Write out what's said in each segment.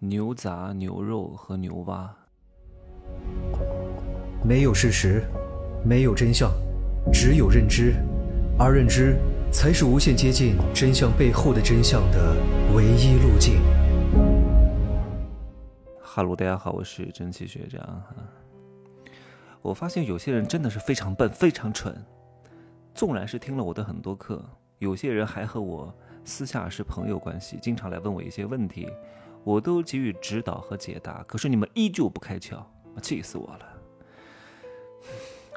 牛杂、牛肉和牛蛙。没有事实，没有真相，只有认知，而认知才是无限接近真相背后的真相的唯一路径。哈喽，大家好，我是蒸汽学长哈。我发现有些人真的是非常笨，非常蠢。纵然是听了我的很多课，有些人还和我私下是朋友关系，经常来问我一些问题，我都给予指导和解答。可是你们依旧不开窍，气死我了！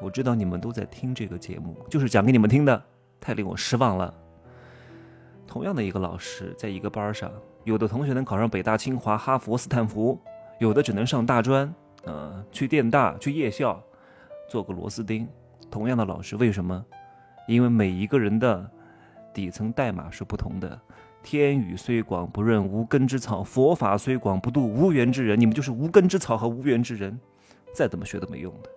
我知道你们都在听这个节目，就是讲给你们听的，太令我失望了。同样的一个老师，在一个班上，有的同学能考上北大、清华、哈佛、斯坦福，有的只能上大专，呃，去电大、去夜校。做个螺丝钉，同样的老师，为什么？因为每一个人的底层代码是不同的。天宇虽广不润无根之草，佛法虽广不度无缘之人。你们就是无根之草和无缘之人，再怎么学都没用的。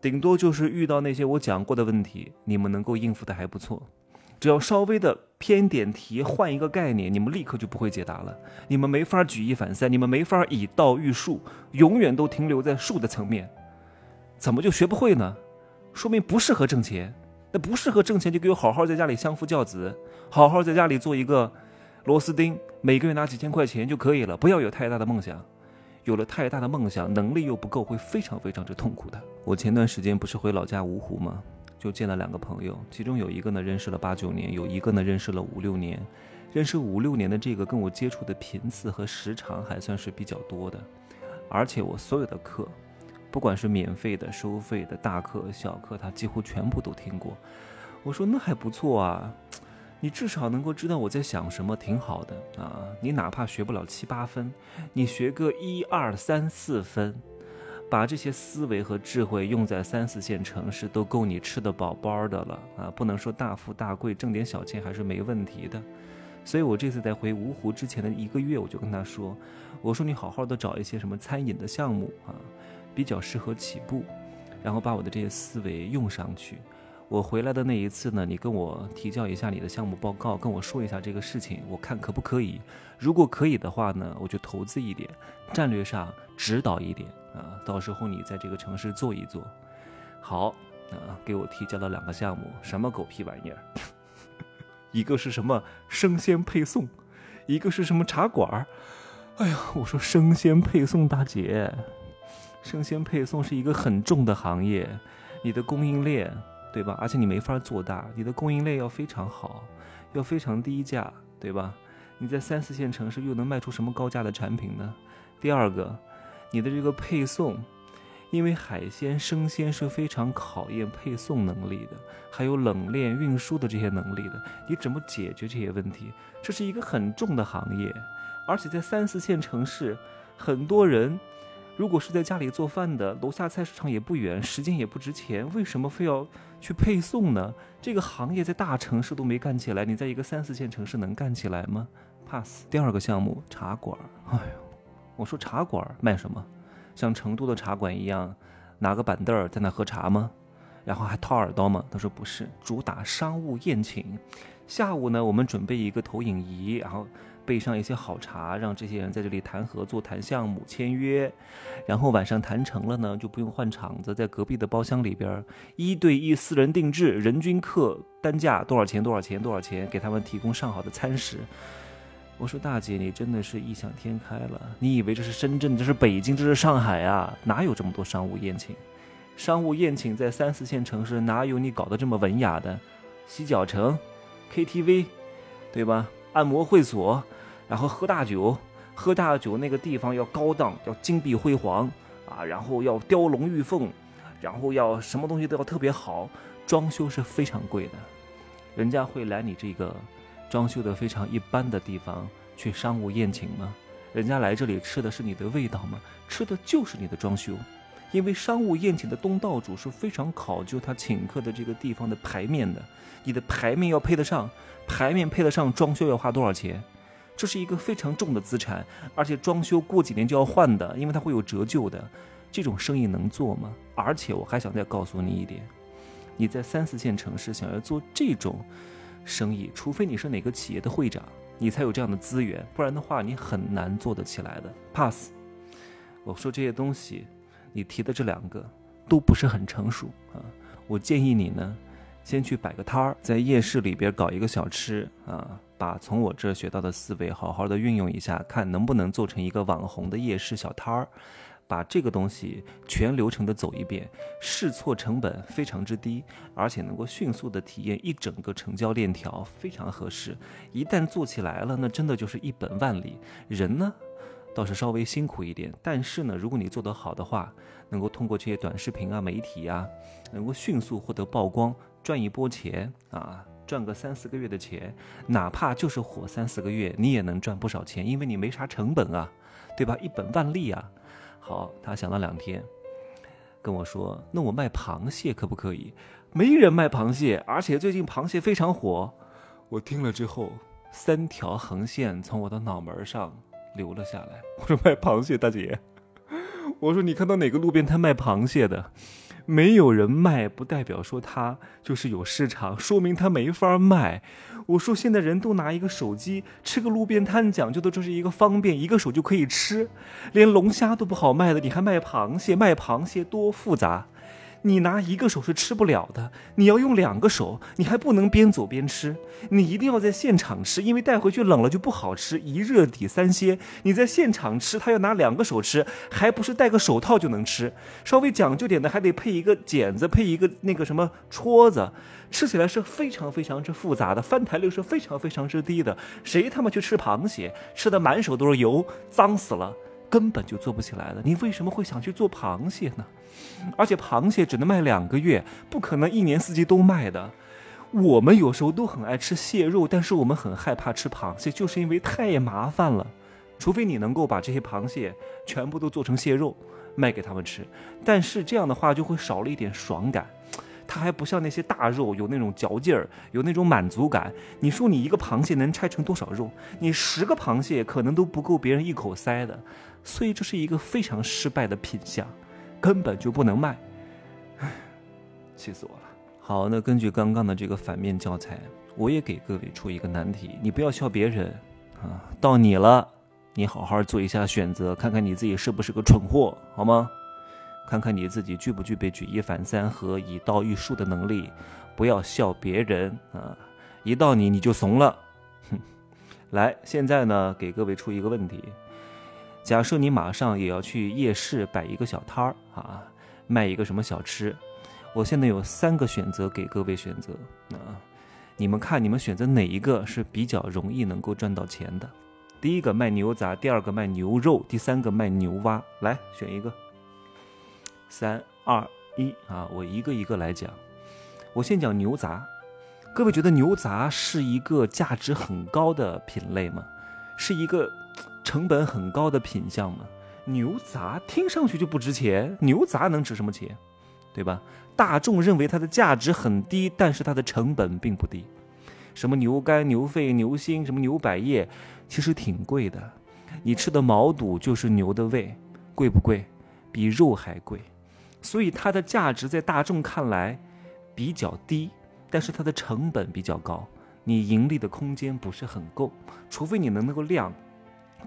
顶多就是遇到那些我讲过的问题，你们能够应付的还不错。只要稍微的偏点题，换一个概念，你们立刻就不会解答了。你们没法举一反三，你们没法以道喻术，永远都停留在术的层面。怎么就学不会呢？说明不适合挣钱。那不适合挣钱，就给我好好在家里相夫教子，好好在家里做一个螺丝钉，每个月拿几千块钱就可以了。不要有太大的梦想，有了太大的梦想，能力又不够，会非常非常之痛苦的。我前段时间不是回老家芜湖吗？就见了两个朋友，其中有一个呢认识了八九年，有一个呢认识了五六年。认识五六年的这个跟我接触的频次和时长还算是比较多的，而且我所有的课。不管是免费的、收费的、大课、小课，他几乎全部都听过。我说那还不错啊，你至少能够知道我在想什么，挺好的啊。你哪怕学不了七八分，你学个一二三四分，把这些思维和智慧用在三四线城市，都够你吃得饱饱的了啊。不能说大富大贵，挣点小钱还是没问题的。所以我这次在回芜湖之前的一个月，我就跟他说，我说你好好的找一些什么餐饮的项目啊。比较适合起步，然后把我的这些思维用上去。我回来的那一次呢，你跟我提交一下你的项目报告，跟我说一下这个事情，我看可不可以。如果可以的话呢，我就投资一点，战略上指导一点啊。到时候你在这个城市做一做。好啊，给我提交了两个项目，什么狗屁玩意儿？一个是什么生鲜配送，一个是什么茶馆儿。哎呀，我说生鲜配送大姐。生鲜配送是一个很重的行业，你的供应链，对吧？而且你没法做大，你的供应链要非常好，要非常低价，对吧？你在三四线城市又能卖出什么高价的产品呢？第二个，你的这个配送，因为海鲜生鲜是非常考验配送能力的，还有冷链运输的这些能力的，你怎么解决这些问题？这是一个很重的行业，而且在三四线城市，很多人。如果是在家里做饭的，楼下菜市场也不远，时间也不值钱，为什么非要去配送呢？这个行业在大城市都没干起来，你在一个三四线城市能干起来吗？pass。第二个项目茶馆，哎呦，我说茶馆卖什么？像成都的茶馆一样，拿个板凳儿在那喝茶吗？然后还掏耳朵吗？他说不是，主打商务宴请。下午呢，我们准备一个投影仪，然后。备上一些好茶，让这些人在这里谈合作、谈项目、签约，然后晚上谈成了呢，就不用换场子，在隔壁的包厢里边一对一私人定制，人均客单价多少钱？多少钱？多少钱？给他们提供上好的餐食。我说大姐，你真的是异想天开了，你以为这是深圳，这是北京，这是上海啊？哪有这么多商务宴请？商务宴请在三四线城市哪有你搞得这么文雅的？洗脚城、KTV，对吧？按摩会所，然后喝大酒，喝大酒那个地方要高档，要金碧辉煌啊，然后要雕龙玉凤，然后要什么东西都要特别好，装修是非常贵的，人家会来你这个装修的非常一般的地方去商务宴请吗？人家来这里吃的是你的味道吗？吃的就是你的装修。因为商务宴请的东道主是非常考究他请客的这个地方的牌面的，你的牌面要配得上，牌面配得上，装修要花多少钱？这是一个非常重的资产，而且装修过几年就要换的，因为它会有折旧的。这种生意能做吗？而且我还想再告诉你一点，你在三四线城市想要做这种生意，除非你是哪个企业的会长。你才有这样的资源，不然的话你很难做得起来的。pass。我说这些东西，你提的这两个都不是很成熟啊。我建议你呢，先去摆个摊儿，在夜市里边搞一个小吃啊，把从我这学到的思维好好的运用一下，看能不能做成一个网红的夜市小摊儿。把这个东西全流程的走一遍，试错成本非常之低，而且能够迅速的体验一整个成交链条，非常合适。一旦做起来了，那真的就是一本万利。人呢，倒是稍微辛苦一点，但是呢，如果你做得好的话，能够通过这些短视频啊、媒体啊，能够迅速获得曝光，赚一波钱啊，赚个三四个月的钱，哪怕就是火三四个月，你也能赚不少钱，因为你没啥成本啊，对吧？一本万利啊。好，他想了两天，跟我说：“那我卖螃蟹可不可以？”没人卖螃蟹，而且最近螃蟹非常火。我听了之后，三条横线从我的脑门上留了下来。我说：“卖螃蟹，大姐。”我说：“你看到哪个路边摊卖螃蟹的？”没有人卖，不代表说它就是有市场，说明它没法卖。我说现在人都拿一个手机吃个路边摊，讲究的就是一个方便，一个手就可以吃，连龙虾都不好卖的，你还卖螃蟹？卖螃蟹多复杂。你拿一个手是吃不了的，你要用两个手，你还不能边走边吃，你一定要在现场吃，因为带回去冷了就不好吃。一热抵三鲜，你在现场吃，他要拿两个手吃，还不是戴个手套就能吃？稍微讲究点的，还得配一个剪子，配一个那个什么戳子，吃起来是非常非常之复杂的，翻台率是非常非常之低的。谁他妈去吃螃蟹，吃的满手都是油，脏死了。根本就做不起来了，你为什么会想去做螃蟹呢？而且螃蟹只能卖两个月，不可能一年四季都卖的。我们有时候都很爱吃蟹肉，但是我们很害怕吃螃蟹，就是因为太麻烦了。除非你能够把这些螃蟹全部都做成蟹肉卖给他们吃，但是这样的话就会少了一点爽感。它还不像那些大肉有那种嚼劲儿，有那种满足感。你说你一个螃蟹能拆成多少肉？你十个螃蟹可能都不够别人一口塞的。所以这是一个非常失败的品相，根本就不能卖，气死我了。好，那根据刚刚的这个反面教材，我也给各位出一个难题，你不要笑别人啊，到你了，你好好做一下选择，看看你自己是不是个蠢货，好吗？看看你自己具不具备举一反三和以道驭术的能力，不要笑别人啊，一到你你就怂了，哼。来，现在呢，给各位出一个问题。假设你马上也要去夜市摆一个小摊儿啊，卖一个什么小吃？我现在有三个选择给各位选择啊，你们看你们选择哪一个是比较容易能够赚到钱的？第一个卖牛杂，第二个卖牛肉，第三个卖牛蛙，来选一个。三二一啊，我一个一个来讲。我先讲牛杂，各位觉得牛杂是一个价值很高的品类吗？是一个。成本很高的品相吗，牛杂听上去就不值钱，牛杂能值什么钱，对吧？大众认为它的价值很低，但是它的成本并不低。什么牛肝、牛肺、牛心，什么牛百叶，其实挺贵的。你吃的毛肚就是牛的胃，贵不贵？比肉还贵。所以它的价值在大众看来比较低，但是它的成本比较高，你盈利的空间不是很够，除非你能能够量。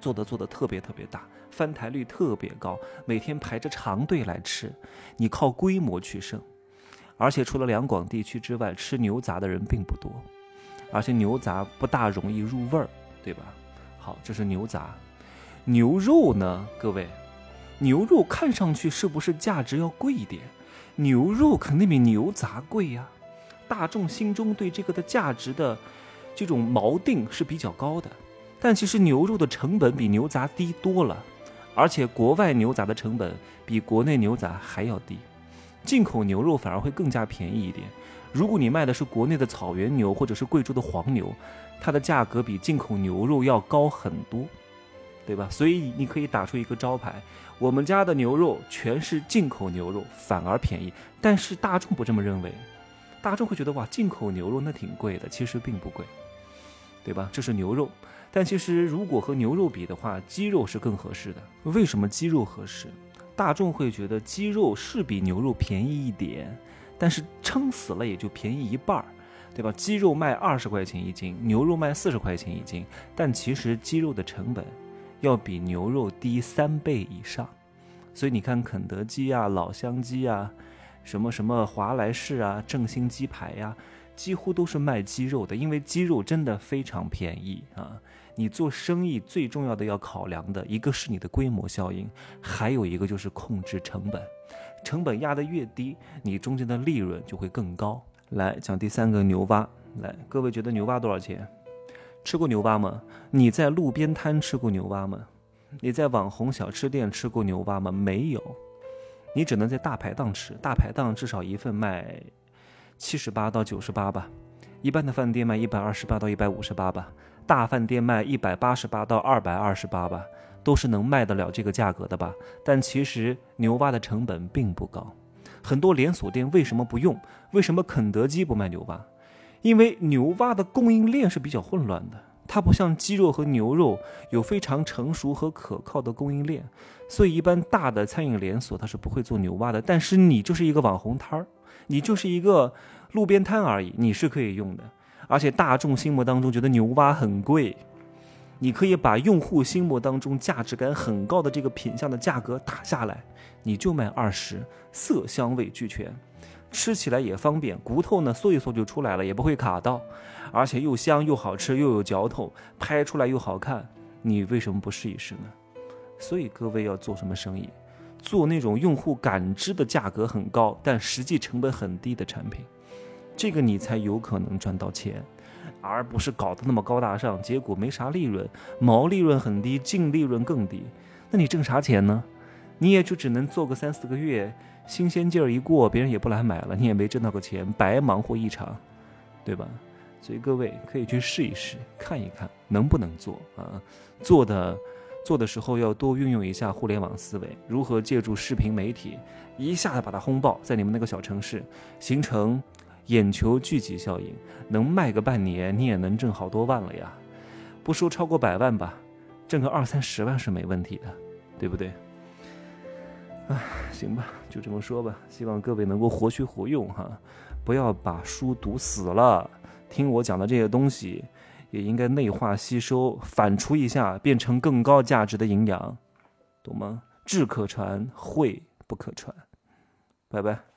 做的做的特别特别大，翻台率特别高，每天排着长队来吃，你靠规模取胜。而且除了两广地区之外，吃牛杂的人并不多，而且牛杂不大容易入味儿，对吧？好，这是牛杂。牛肉呢？各位，牛肉看上去是不是价值要贵一点？牛肉肯定比牛杂贵呀。大众心中对这个的价值的这种锚定是比较高的。但其实牛肉的成本比牛杂低多了，而且国外牛杂的成本比国内牛杂还要低，进口牛肉反而会更加便宜一点。如果你卖的是国内的草原牛或者是贵州的黄牛，它的价格比进口牛肉要高很多，对吧？所以你可以打出一个招牌：我们家的牛肉全是进口牛肉，反而便宜。但是大众不这么认为，大众会觉得哇，进口牛肉那挺贵的，其实并不贵，对吧？这是牛肉。但其实，如果和牛肉比的话，鸡肉是更合适的。为什么鸡肉合适？大众会觉得鸡肉是比牛肉便宜一点，但是撑死了也就便宜一半儿。对吧？鸡肉卖二十块钱一斤，牛肉卖四十块钱一斤，但其实鸡肉的成本要比牛肉低三倍以上。所以你看，肯德基啊、老乡鸡啊、什么什么华莱士啊、正新鸡排呀，几乎都是卖鸡肉的，因为鸡肉真的非常便宜啊。你做生意最重要的要考量的一个是你的规模效应，还有一个就是控制成本。成本压得越低，你中间的利润就会更高。来讲第三个牛蛙，来，各位觉得牛蛙多少钱？吃过牛蛙吗？你在路边摊吃过牛蛙吗？你在网红小吃店吃过牛蛙吗？没有，你只能在大排档吃。大排档至少一份卖七十八到九十八吧，一般的饭店卖一百二十八到一百五十八吧，大饭店卖一百八十八到二百二十八吧，都是能卖得了这个价格的吧。但其实牛蛙的成本并不高，很多连锁店为什么不用？为什么肯德基不卖牛蛙？因为牛蛙的供应链是比较混乱的。它不像鸡肉和牛肉有非常成熟和可靠的供应链，所以一般大的餐饮连锁它是不会做牛蛙的。但是你就是一个网红摊儿，你就是一个路边摊而已，你是可以用的。而且大众心目当中觉得牛蛙很贵，你可以把用户心目当中价值感很高的这个品相的价格打下来，你就卖二十，色香味俱全。吃起来也方便，骨头呢嗦一嗦就出来了，也不会卡到，而且又香又好吃又有嚼头，拍出来又好看，你为什么不试一试呢？所以各位要做什么生意？做那种用户感知的价格很高，但实际成本很低的产品，这个你才有可能赚到钱，而不是搞得那么高大上，结果没啥利润，毛利润很低，净利润更低，那你挣啥钱呢？你也就只能做个三四个月。新鲜劲儿一过，别人也不来买了，你也没挣到个钱，白忙活一场，对吧？所以各位可以去试一试，看一看能不能做啊。做的做的时候要多运用一下互联网思维，如何借助视频媒体一下子把它轰爆，在你们那个小城市形成眼球聚集效应，能卖个半年，你也能挣好多万了呀。不说超过百万吧，挣个二三十万是没问题的，对不对？唉，行吧，就这么说吧。希望各位能够活学活用哈，不要把书读死了。听我讲的这些东西，也应该内化吸收，反刍一下，变成更高价值的营养，懂吗？智可传，慧不可传。拜拜。